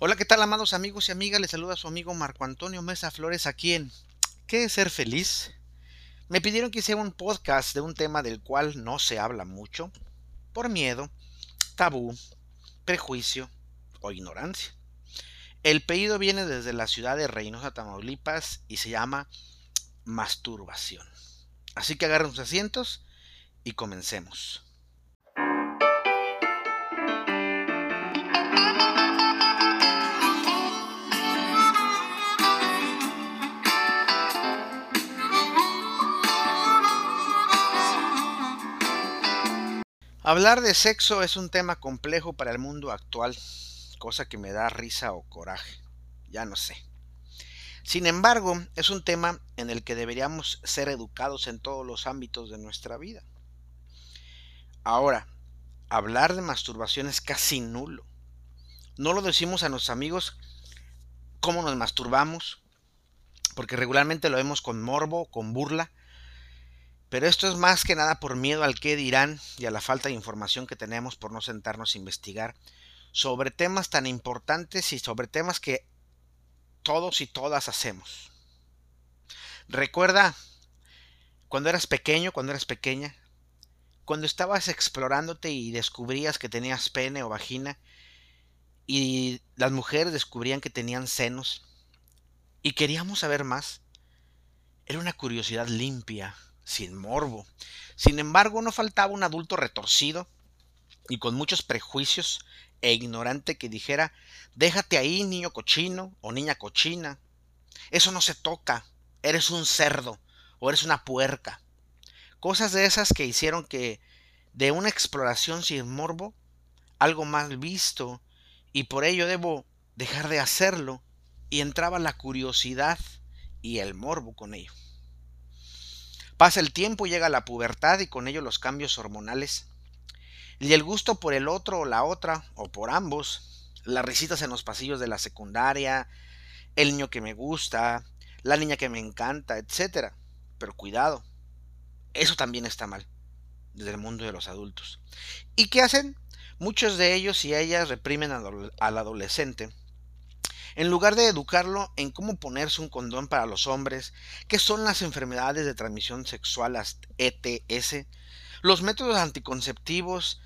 Hola, ¿qué tal, amados amigos y amigas? Les saluda su amigo Marco Antonio Mesa Flores aquí en ¿Qué es ser feliz? Me pidieron que hiciera un podcast de un tema del cual no se habla mucho, por miedo, tabú, prejuicio o ignorancia. El pedido viene desde la ciudad de Reynosa, Tamaulipas y se llama masturbación. Así que agarren sus asientos y comencemos. Hablar de sexo es un tema complejo para el mundo actual, cosa que me da risa o coraje, ya no sé. Sin embargo, es un tema en el que deberíamos ser educados en todos los ámbitos de nuestra vida. Ahora, hablar de masturbación es casi nulo. No lo decimos a nuestros amigos cómo nos masturbamos, porque regularmente lo vemos con morbo, con burla, pero esto es más que nada por miedo al qué dirán y a la falta de información que tenemos por no sentarnos a investigar sobre temas tan importantes y sobre temas que todos y todas hacemos. Recuerda cuando eras pequeño, cuando eras pequeña, cuando estabas explorándote y descubrías que tenías pene o vagina y las mujeres descubrían que tenían senos y queríamos saber más. Era una curiosidad limpia, sin morbo. Sin embargo, no faltaba un adulto retorcido y con muchos prejuicios e ignorante que dijera, déjate ahí, niño cochino o niña cochina. Eso no se toca, eres un cerdo o eres una puerca. Cosas de esas que hicieron que de una exploración sin morbo, algo mal visto, y por ello debo dejar de hacerlo, y entraba la curiosidad y el morbo con ello. Pasa el tiempo, llega la pubertad y con ello los cambios hormonales. Y el gusto por el otro o la otra, o por ambos, las risitas en los pasillos de la secundaria, el niño que me gusta, la niña que me encanta, etc. Pero cuidado, eso también está mal, desde el mundo de los adultos. ¿Y qué hacen? Muchos de ellos y ellas reprimen al adolescente en lugar de educarlo en cómo ponerse un condón para los hombres, qué son las enfermedades de transmisión sexual ETS, los métodos anticonceptivos,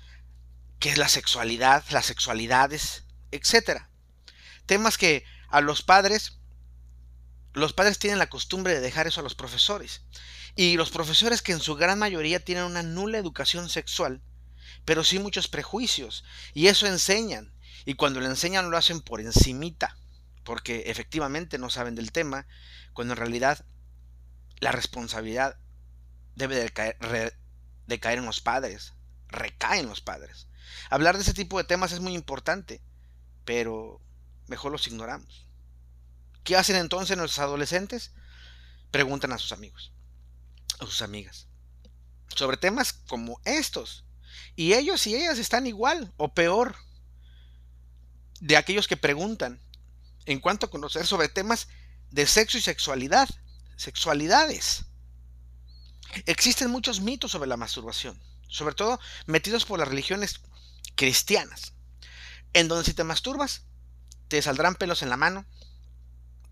qué es la sexualidad, las sexualidades, etc. Temas que a los padres, los padres tienen la costumbre de dejar eso a los profesores. Y los profesores que en su gran mayoría tienen una nula educación sexual, pero sí muchos prejuicios. Y eso enseñan. Y cuando lo enseñan lo hacen por encimita porque efectivamente no saben del tema, cuando en realidad la responsabilidad debe de caer, en los padres, recae en los padres. Hablar de ese tipo de temas es muy importante, pero mejor los ignoramos. ¿Qué hacen entonces nuestros adolescentes? Preguntan a sus amigos, a sus amigas, sobre temas como estos. Y ellos y ellas están igual o peor de aquellos que preguntan en cuanto a conocer sobre temas de sexo y sexualidad, sexualidades. Existen muchos mitos sobre la masturbación, sobre todo metidos por las religiones cristianas, en donde si te masturbas, te saldrán pelos en la mano,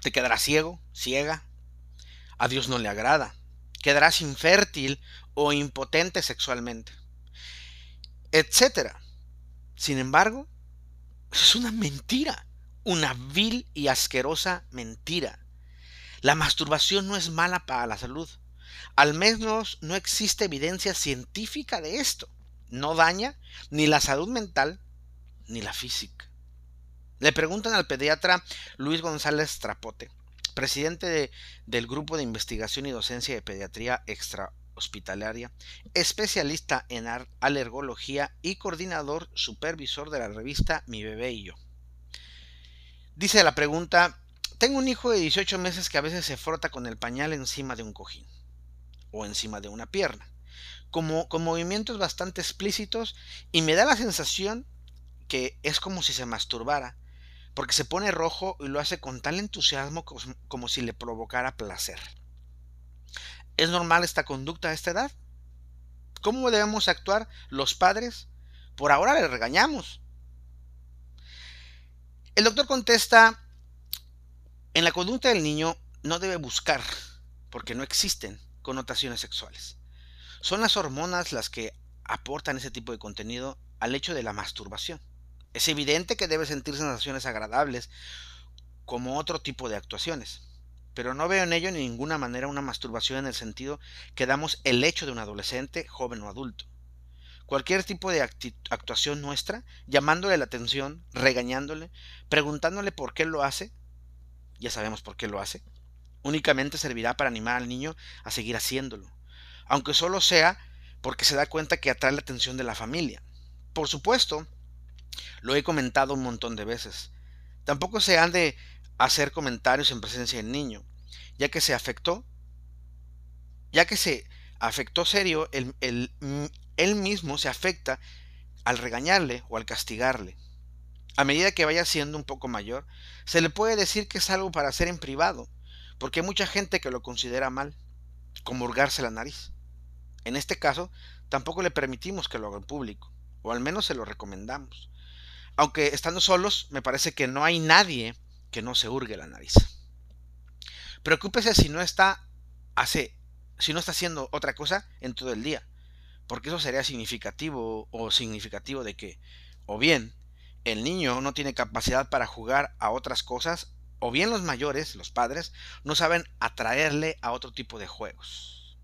te quedarás ciego, ciega, a Dios no le agrada, quedarás infértil o impotente sexualmente, etc. Sin embargo, es una mentira una vil y asquerosa mentira. La masturbación no es mala para la salud. Al menos no existe evidencia científica de esto. No daña ni la salud mental ni la física. Le preguntan al pediatra Luis González Trapote, presidente del Grupo de Investigación y Docencia de Pediatría Extrahospitalaria, especialista en alergología y coordinador supervisor de la revista Mi Bebé y Yo. Dice la pregunta, tengo un hijo de 18 meses que a veces se frota con el pañal encima de un cojín o encima de una pierna, como, con movimientos bastante explícitos y me da la sensación que es como si se masturbara, porque se pone rojo y lo hace con tal entusiasmo como, como si le provocara placer. ¿Es normal esta conducta a esta edad? ¿Cómo debemos actuar los padres? Por ahora le regañamos, El doctor contesta, en la conducta del niño no debe buscar, porque no existen connotaciones sexuales. Son las hormonas las que aportan ese tipo de contenido al hecho de la masturbación. Es evidente que debe sentir sensaciones agradables como otro tipo de actuaciones, pero no veo en ello de ninguna manera una masturbación en el sentido que damos el hecho de un adolescente, joven o adulto. Cualquier tipo de actuación nuestra, llamándole la atención, regañándole, preguntándole por qué lo hace, ya sabemos por qué lo hace, únicamente servirá para animar al niño a seguir haciéndolo, aunque solo sea porque se da cuenta que atrae la atención de la familia. Por supuesto, lo he comentado un montón de veces. Tampoco se han de hacer comentarios en presencia del niño, ya que se afectó, ya que se afectó serio, el, él mismo se afecta al regañarle o al castigarle. A medida que vaya siendo un poco mayor, se le puede decir que es algo para hacer en privado, porque hay mucha gente que lo considera mal, como hurgarse la nariz. En este caso, tampoco le permitimos que lo haga en público, o al menos se lo recomendamos. Aunque estando solos, me parece que no hay nadie que no se hurgue la nariz. Preocúpese si no está si no está haciendo otra cosa en todo el día, porque eso sería significativo o significativo de que o bien el niño no tiene capacidad para jugar a otras cosas, o bien los mayores, los padres, no saben atraerle a otro tipo de juegos.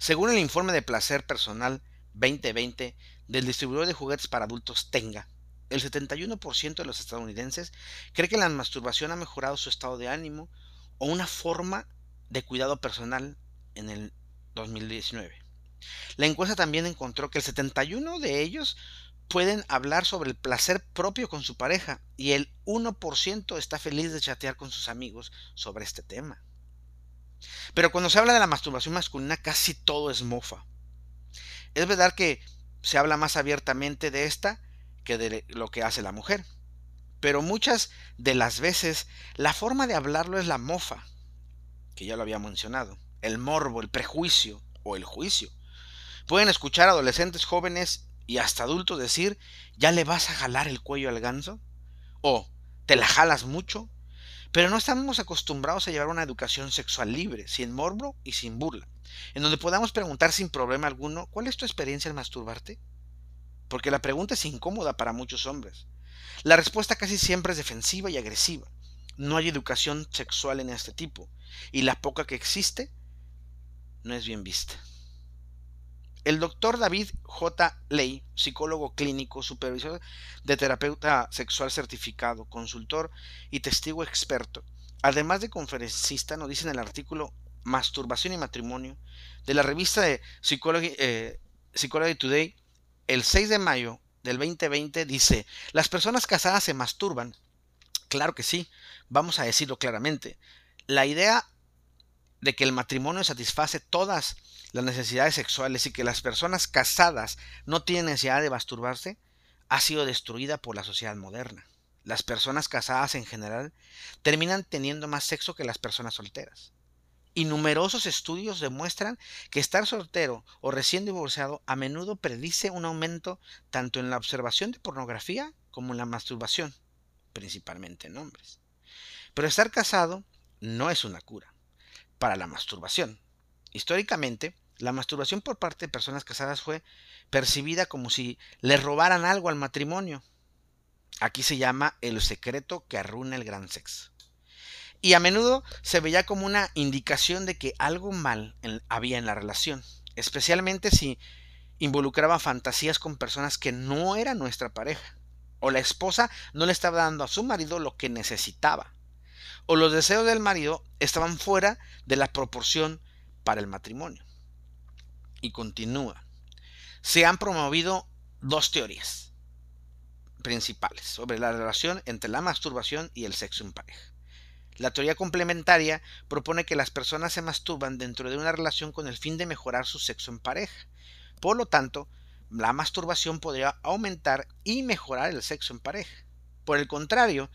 Según el informe de placer personal 2020 del distribuidor de juguetes para adultos Tenga, el 71% de los estadounidenses cree que la masturbación ha mejorado su estado de ánimo o una forma de cuidado personal en el 2019. La encuesta también encontró que el 71 de ellos pueden hablar sobre el placer propio con su pareja y el 1% está feliz de chatear con sus amigos sobre este tema. Pero cuando se habla de la masturbación masculina casi todo es mofa. Es verdad que se habla más abiertamente de esta que de lo que hace la mujer. Pero muchas de las veces la forma de hablarlo es la mofa, que ya lo había mencionado, el morbo, el prejuicio o el juicio. Pueden escuchar adolescentes jóvenes y hasta adultos decir, ¿ya le vas a jalar el cuello al ganso? O, ¿te la jalas mucho? Pero no estamos acostumbrados a llevar una educación sexual libre, sin morbo y sin burla, en donde podamos preguntar sin problema alguno, ¿cuál es tu experiencia al masturbarte? porque la pregunta es incómoda para muchos hombres. La respuesta casi siempre es defensiva y agresiva. No hay educación sexual en este tipo, y la poca que existe no es bien vista. El doctor David J. Ley, psicólogo clínico, supervisor de terapeuta sexual certificado, consultor y testigo experto, además de conferencista, nos dice en el artículo Masturbación y Matrimonio de la revista de Psychology, eh, Psychology Today el 6 de mayo del 2020 dice, las personas casadas se masturban. Claro que sí, vamos a decirlo claramente. La idea de que el matrimonio satisface todas las necesidades sexuales y que las personas casadas no tienen necesidad de masturbarse ha sido destruida por la sociedad moderna. Las personas casadas en general terminan teniendo más sexo que las personas solteras y numerosos estudios demuestran que estar soltero o recién divorciado a menudo predice un aumento tanto en la observación de pornografía como en la masturbación, principalmente en hombres. Pero estar casado no es una cura para la masturbación. Históricamente, la masturbación por parte de personas casadas fue percibida como si le robaran algo al matrimonio. Aquí se llama el secreto que arruina el gran sexo y a menudo se veía como una indicación de que algo mal había en la relación, especialmente si involucraba fantasías con personas que no eran nuestra pareja, o la esposa no le estaba dando a su marido lo que necesitaba, o los deseos del marido estaban fuera de la proporción para el matrimonio. Y continúa. Se han promovido dos teorías principales sobre la relación entre la masturbación y el sexo en pareja. La teoría complementaria propone que las personas se masturban dentro de una relación con el fin de mejorar su sexo en pareja. Por lo tanto, la masturbación podría aumentar y mejorar el sexo en pareja. Por el contrario,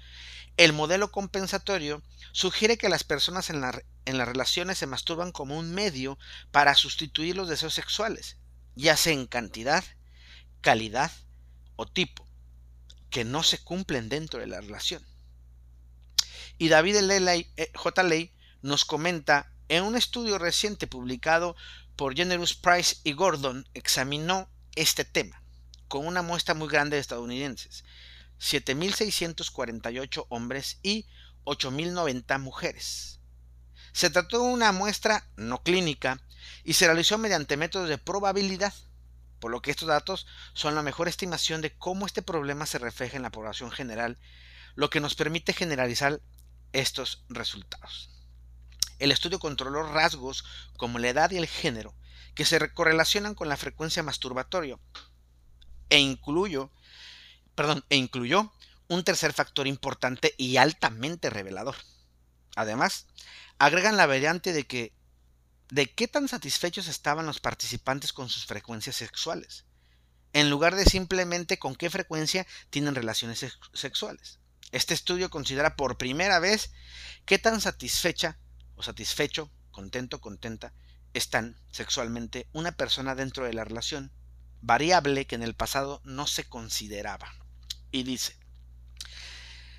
el modelo compensatorio sugiere que las personas en, las relaciones se masturban como un medio para sustituir los deseos sexuales, ya sea en cantidad, calidad o tipo, que no se cumplen dentro de la relación. Y David eh, J. Ley nos comenta en un estudio reciente publicado por Generous Price y Gordon, examinó este tema con una muestra muy grande de estadounidenses, 7.648 hombres y 8.090 mujeres. Se trató de una muestra no clínica y se realizó mediante métodos de probabilidad, por lo que estos datos son la mejor estimación de cómo este problema se refleja en la población general, lo que nos permite generalizar estos resultados. El estudio controló rasgos como la edad y el género, que se correlacionan con la frecuencia masturbatoria, e incluyó, perdón, e incluyó un tercer factor importante y altamente revelador. Además, agregan la variante de que de qué tan satisfechos estaban los participantes con sus frecuencias sexuales, en lugar de simplemente con qué frecuencia tienen relaciones sexuales. Este estudio considera por primera vez qué tan satisfecha o satisfecho, contento, contenta, están sexualmente una persona dentro de la relación, variable que en el pasado no se consideraba. Y dice,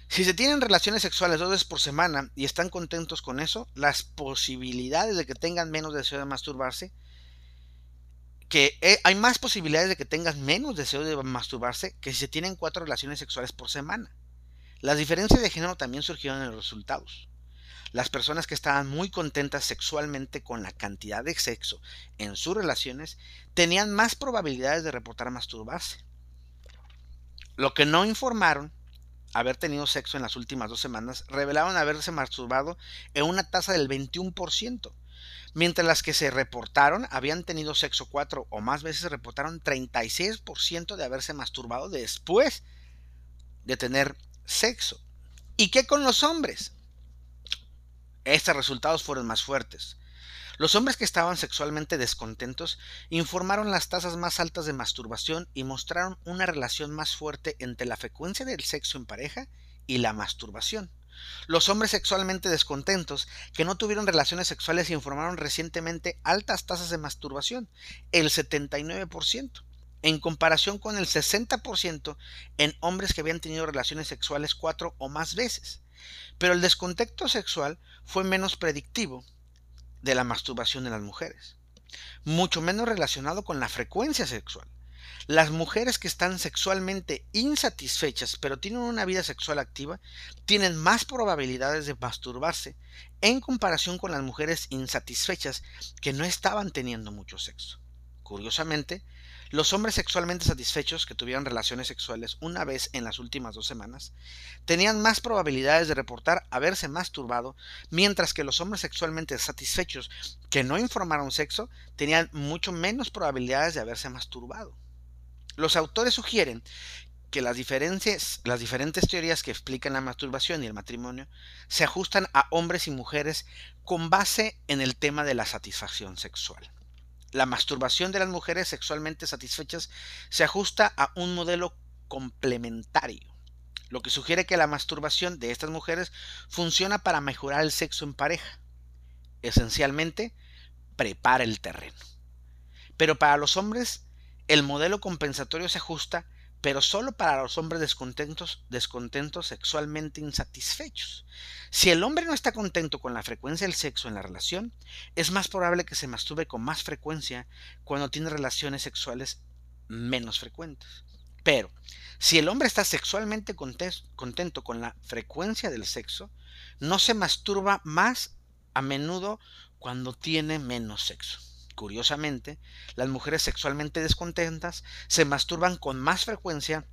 si se tienen relaciones sexuales dos veces por semana y están contentos con eso, las posibilidades de que tengan menos deseo de masturbarse, que eh, hay más posibilidades de que tengan menos deseo de masturbarse que si se tienen cuatro relaciones sexuales por semana. Las diferencias de género también surgieron en los resultados. Las personas que estaban muy contentas sexualmente con la cantidad de sexo en sus relaciones tenían más probabilidades de reportar masturbarse. Lo que no informaron haber tenido sexo en las últimas dos semanas revelaron haberse masturbado en una tasa del 21%, mientras las que se reportaron habían tenido sexo cuatro o más veces reportaron 36% de haberse masturbado después de tener sexo. ¿Y qué con los hombres? Estos resultados fueron más fuertes. Los hombres que estaban sexualmente descontentos informaron las tasas más altas de masturbación y mostraron una relación más fuerte entre la frecuencia del sexo en pareja y la masturbación. Los hombres sexualmente descontentos que no tuvieron relaciones sexuales informaron recientemente altas tasas de masturbación, el 79%, en comparación con el 60% en hombres que habían tenido relaciones sexuales cuatro o más veces. Pero el descontento sexual fue menos predictivo de la masturbación de las mujeres, mucho menos relacionado con la frecuencia sexual. Las mujeres que están sexualmente insatisfechas pero tienen una vida sexual activa tienen más probabilidades de masturbarse en comparación con las mujeres insatisfechas que no estaban teniendo mucho sexo. Curiosamente, los hombres sexualmente satisfechos que tuvieron relaciones sexuales una vez en las últimas dos semanas tenían más probabilidades de reportar haberse masturbado, mientras que los hombres sexualmente satisfechos que no informaron sexo tenían mucho menos probabilidades de haberse masturbado. Los autores sugieren que las, diferentes teorías que explican la masturbación y el matrimonio se ajustan a hombres y mujeres con base en el tema de la satisfacción sexual. La masturbación de las mujeres sexualmente satisfechas se ajusta a un modelo complementario, lo que sugiere que la masturbación de estas mujeres funciona para mejorar el sexo en pareja. Esencialmente, prepara el terreno. Pero para los hombres, el modelo compensatorio se ajusta pero solo para los hombres descontentos, descontentos sexualmente insatisfechos. Si el hombre no está contento con la frecuencia del sexo en la relación, es más probable que se masturbe con más frecuencia cuando tiene relaciones sexuales menos frecuentes. Pero, si el hombre está sexualmente contento con la frecuencia del sexo, no se masturba más a menudo cuando tiene menos sexo. Curiosamente, las mujeres sexualmente descontentas se masturban con más frecuencia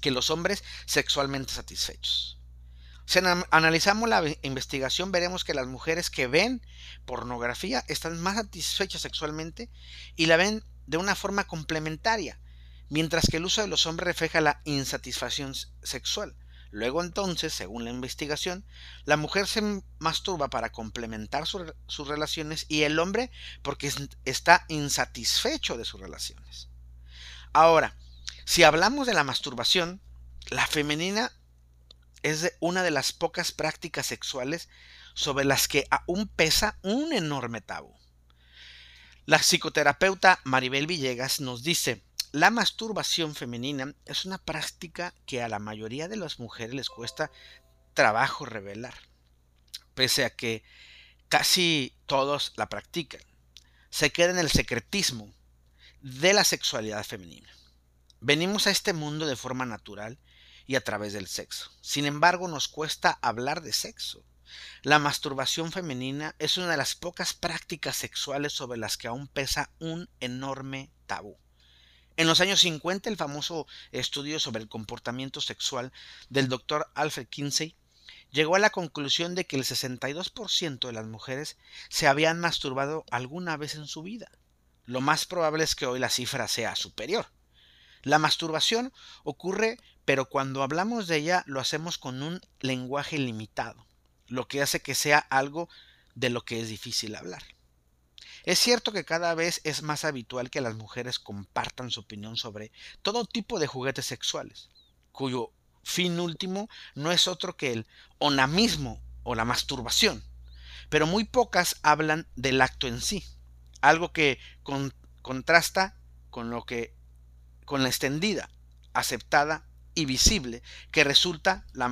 que los hombres sexualmente satisfechos. Si analizamos la investigación, veremos que las mujeres que ven pornografía están más satisfechas sexualmente y la ven de una forma complementaria, mientras que el uso de los hombres refleja la insatisfacción sexual. Luego entonces, según la investigación, la mujer se masturba para complementar sus relaciones y el hombre porque está insatisfecho de sus relaciones. Ahora, si hablamos de la masturbación, la femenina es una de las pocas prácticas sexuales sobre las que aún pesa un enorme tabú. La psicoterapeuta Maribel Villegas nos dice, La masturbación femenina es una práctica que a la mayoría de las mujeres les cuesta trabajo revelar, pese a que casi todos la practican. Se queda en el secretismo de la sexualidad femenina. Venimos a este mundo de forma natural y a través del sexo. Sin embargo, nos cuesta hablar de sexo. La masturbación femenina es una de las pocas prácticas sexuales sobre las que aún pesa un enorme tabú. En los años 50, el famoso estudio sobre el comportamiento sexual del doctor Alfred Kinsey llegó a la conclusión de que el 62% de las mujeres se habían masturbado alguna vez en su vida. Lo más probable es que hoy la cifra sea superior. La masturbación ocurre, pero cuando hablamos de ella lo hacemos con un lenguaje limitado, lo que hace que sea algo de lo que es difícil hablar. Es cierto que cada vez es más habitual que las mujeres compartan su opinión sobre todo tipo de juguetes sexuales, cuyo fin último no es otro que el onamismo o la masturbación, pero muy pocas hablan del acto en sí, algo que contrasta con lo que con la extendida, aceptada y visible que resulta la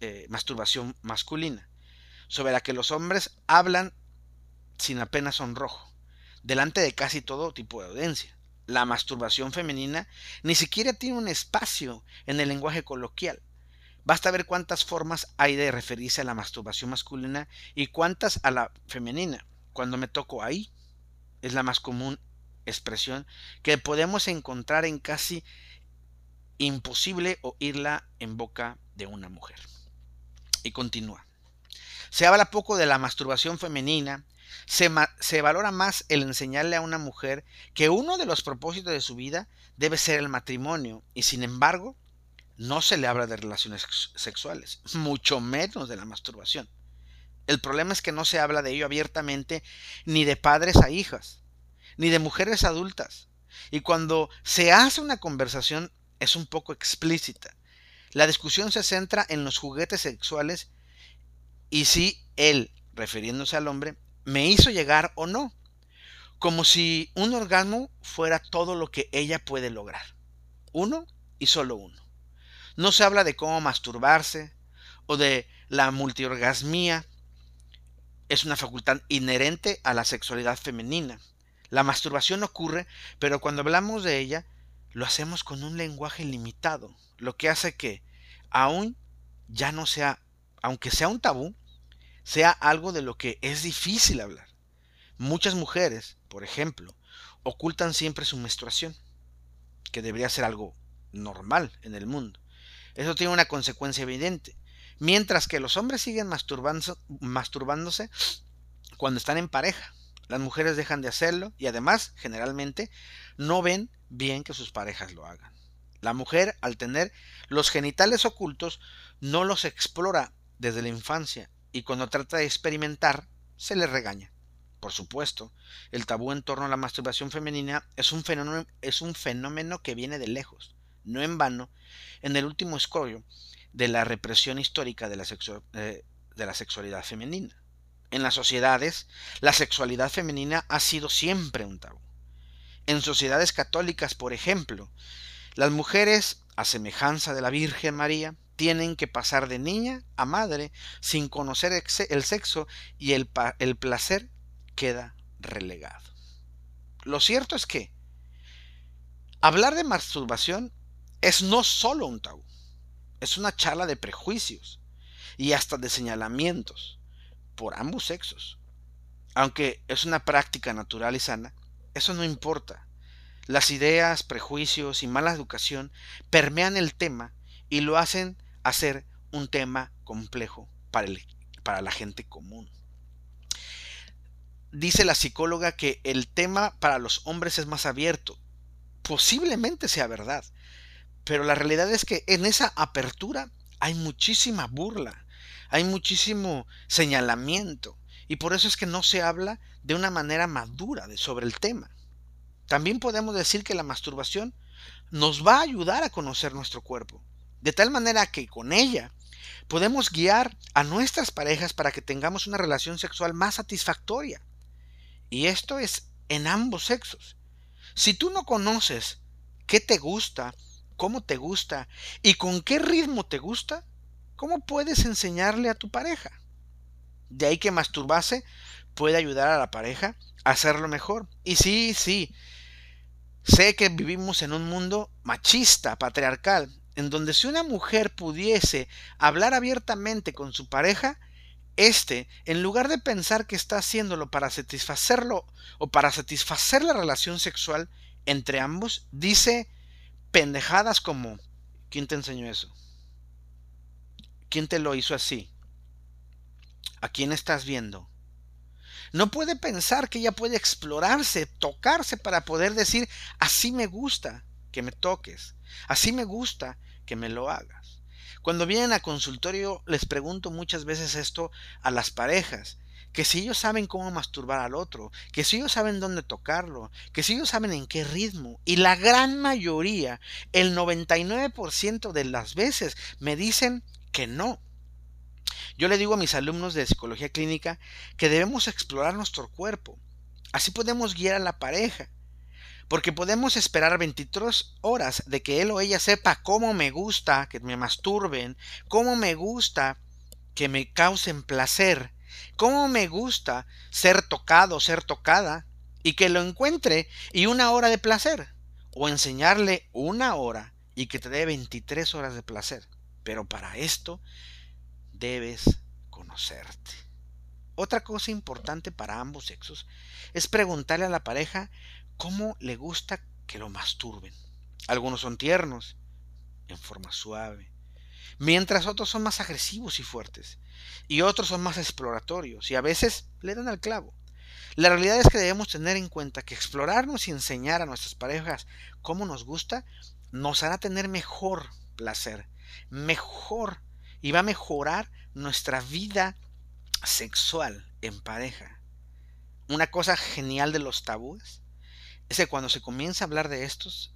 eh, masturbación masculina, sobre la que los hombres hablan sin apenas sonrojo, delante de casi todo tipo de audiencia. La masturbación femenina ni siquiera tiene un espacio en el lenguaje coloquial. Basta ver cuántas formas hay de referirse a la masturbación masculina y cuántas a la femenina. Cuando me toco ahí, es la más común expresión que podemos encontrar en casi imposible oírla en boca de una mujer. Y continúa. Se habla poco de la masturbación femenina se, valora más el enseñarle a una mujer que uno de los propósitos de su vida debe ser el matrimonio y sin embargo no se le habla de relaciones sexuales, mucho menos de la masturbación. El problema es que no se habla de ello abiertamente ni de padres a hijas, ni de mujeres adultas. Y cuando se hace una conversación es un poco explícita. La discusión se centra en los juguetes sexuales y si él, refiriéndose al hombre, me hizo llegar o no, como si un orgasmo fuera todo lo que ella puede lograr. Uno y solo uno. No se habla de cómo masturbarse o de la multiorgasmía. Es una facultad inherente a la sexualidad femenina. La masturbación ocurre, pero cuando hablamos de ella, lo hacemos con un lenguaje limitado, lo que hace que, aún ya no sea, aunque sea un tabú, sea algo de lo que es difícil hablar. Muchas mujeres, por ejemplo, ocultan siempre su menstruación, que debería ser algo normal en el mundo. Eso tiene una consecuencia evidente. Mientras que los hombres siguen masturbándose cuando están en pareja. Las mujeres dejan de hacerlo y además, generalmente, no ven bien que sus parejas lo hagan. La mujer, al tener los genitales ocultos, no los explora desde la infancia y cuando trata de experimentar, se le regaña. Por supuesto, el tabú en torno a la masturbación femenina es un fenómeno, que viene de lejos, no en vano, en el último escollo de la represión histórica eh, de la sexualidad femenina. En las sociedades, la sexualidad femenina ha sido siempre un tabú. En sociedades católicas, por ejemplo, las mujeres, a semejanza de la Virgen María, tienen que pasar de niña a madre sin conocer el sexo y el, el placer queda relegado. Lo cierto es que hablar de masturbación es no solo un tabú, es una charla de prejuicios y hasta de señalamientos por ambos sexos. Aunque es una práctica natural y sana, eso no importa. Las ideas, prejuicios y mala educación permean el tema y lo hacen hacer un tema complejo para, para la gente común. Dice la psicóloga que el tema para los hombres es más abierto. Posiblemente sea verdad, pero la realidad es que en esa apertura hay muchísima burla, hay muchísimo señalamiento, y por eso es que no se habla de una manera madura de, sobre el tema. También podemos decir que la masturbación nos va a ayudar a conocer nuestro cuerpo, de tal manera que con ella podemos guiar a nuestras parejas para que tengamos una relación sexual más satisfactoria. Y esto es en ambos sexos. Si tú no conoces qué te gusta, cómo te gusta y con qué ritmo te gusta, ¿cómo puedes enseñarle a tu pareja? De ahí que masturbarse puede ayudar a la pareja a hacerlo mejor. Y sí, sí, sé que vivimos en un mundo machista, patriarcal, en donde si una mujer pudiese hablar abiertamente con su pareja, este, en lugar de pensar que está haciéndolo para satisfacerlo o para satisfacer la relación sexual entre ambos, dice pendejadas como, ¿quién te enseñó eso? ¿Quién te lo hizo así? ¿A quién estás viendo? No puede pensar que ella puede explorarse, tocarse para poder decir, así me gusta que me toques, así me gusta que me lo hagas. Cuando vienen a consultorio les pregunto muchas veces esto a las parejas, que si ellos saben cómo masturbar al otro, que si ellos saben dónde tocarlo, que si ellos saben en qué ritmo. Y la gran mayoría, el 99% de las veces, me dicen que no. Yo le digo a mis alumnos de psicología clínica que debemos explorar nuestro cuerpo. Así podemos guiar a la pareja. Porque podemos esperar 23 horas de que él o ella sepa cómo me gusta que me masturben, cómo me gusta que me causen placer, cómo me gusta ser tocado, ser tocada, y que lo encuentre y una hora de placer, o enseñarle una hora y que te dé 23 horas de placer. Pero para esto debes conocerte. Otra cosa importante para ambos sexos es preguntarle a la pareja cómo le gusta que lo masturben. Algunos son tiernos, en forma suave, mientras otros son más agresivos y fuertes, y otros son más exploratorios, y a veces le dan al clavo. La realidad es que debemos tener en cuenta que explorarnos y enseñar a nuestras parejas cómo nos gusta nos hará tener mejor placer, mejor, y va a mejorar nuestra vida sexual en pareja. Una cosa genial de los tabúes es que cuando se comienza a hablar de estos,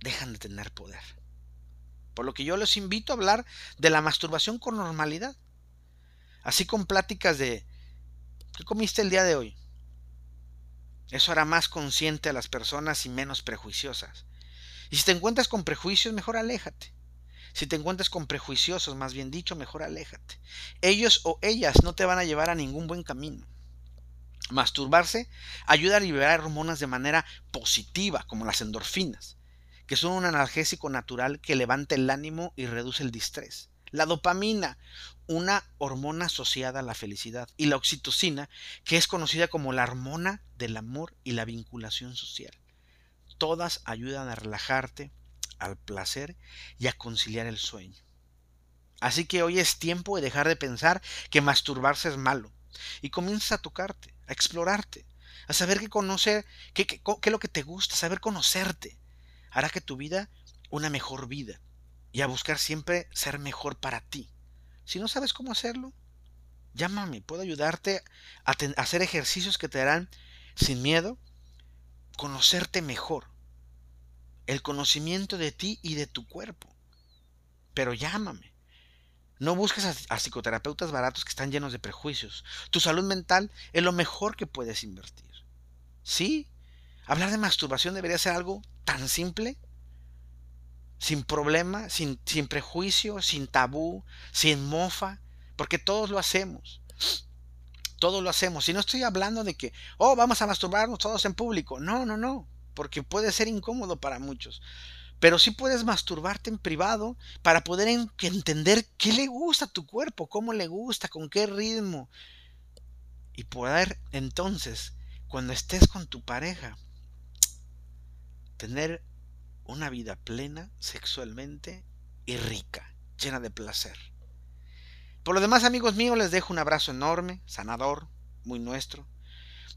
dejan de tener poder. Por lo que yo los invito a hablar de la masturbación con normalidad. Así con pláticas de ¿qué comiste el día de hoy? Eso hará más consciente a las personas y menos prejuiciosas. Y si te encuentras con prejuicios, mejor aléjate. Si te encuentras con prejuiciosos, más bien dicho, mejor aléjate. Ellos o ellas no te van a llevar a ningún buen camino. Masturbarse ayuda a liberar hormonas de manera positiva, como las endorfinas, que son un analgésico natural que levanta el ánimo y reduce el distrés. La dopamina, una hormona asociada a la felicidad, y la oxitocina, que es conocida como la hormona del amor y la vinculación social. Todas ayudan a relajarte, al placer y a conciliar el sueño. Así que hoy es tiempo de dejar de pensar que masturbarse es malo y comienza a tocarte, explorarte, a saber qué conocer, qué es lo que te gusta, saber conocerte. Hará que tu vida una mejor vida y a buscar siempre ser mejor para ti. Si no sabes cómo hacerlo, llámame, puedo ayudarte a, a hacer ejercicios que te harán sin miedo conocerte mejor, el conocimiento de ti y de tu cuerpo. Pero llámame. No busques a, psicoterapeutas baratos que están llenos de prejuicios. Tu salud mental es lo mejor que puedes invertir. Sí, hablar de masturbación debería ser algo tan simple, sin problema, sin, sin prejuicio, sin tabú, sin mofa, porque todos lo hacemos. Todos lo hacemos. Y no estoy hablando de que, oh, vamos a masturbarnos todos en público. No, no, no, porque puede ser incómodo para muchos. Pero sí puedes masturbarte en privado para poder entender qué le gusta a tu cuerpo, cómo le gusta, con qué ritmo. Y poder entonces, cuando estés con tu pareja, tener una vida plena sexualmente y rica, llena de placer. Por lo demás, amigos míos, les dejo un abrazo enorme, sanador, muy nuestro.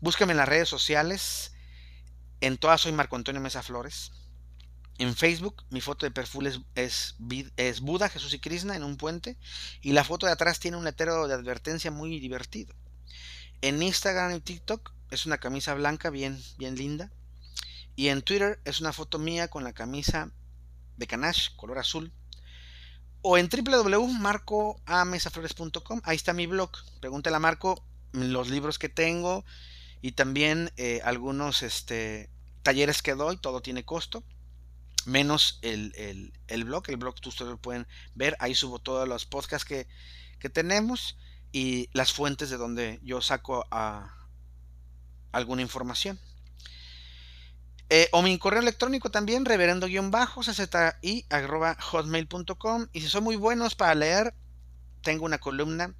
Búsquenme en las redes sociales. En todas soy Marco Antonio Mesa Flores. En Facebook mi foto de perfil es, Buda, Jesús y Krishna en un puente y la foto de atrás tiene un letrero de advertencia muy divertido. En Instagram y TikTok es una camisa blanca bien, bien linda. Y en Twitter es una foto mía con la camisa de Canache, color azul. O en www.marcoamesaflores.com, ahí está mi blog. Pregúntale a Marco los libros que tengo y también eh, algunos este, talleres que doy, todo tiene costo. Menos el, blog. El blog ustedes lo pueden ver. Ahí subo todos los podcasts que, que tenemos y las fuentes de donde yo saco alguna información. Eh, o mi correo electrónico también, reverendo-czi.hotmail.com. Y si son muy buenos para leer, tengo una columna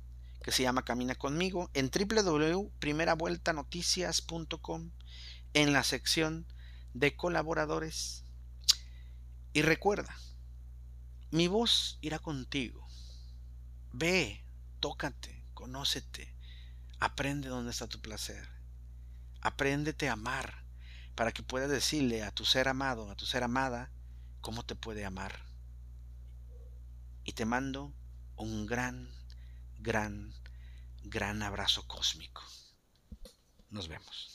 que se llama Camina conmigo en www.primeravueltanoticias.com en la sección de colaboradores. Y recuerda, mi voz irá contigo. Ve, tócate, conócete, aprende dónde está tu placer. Apréndete a amar para que puedas decirle a tu ser amado, a tu ser amada, cómo te puede amar. Y te mando un gran, gran, gran abrazo cósmico. Nos vemos.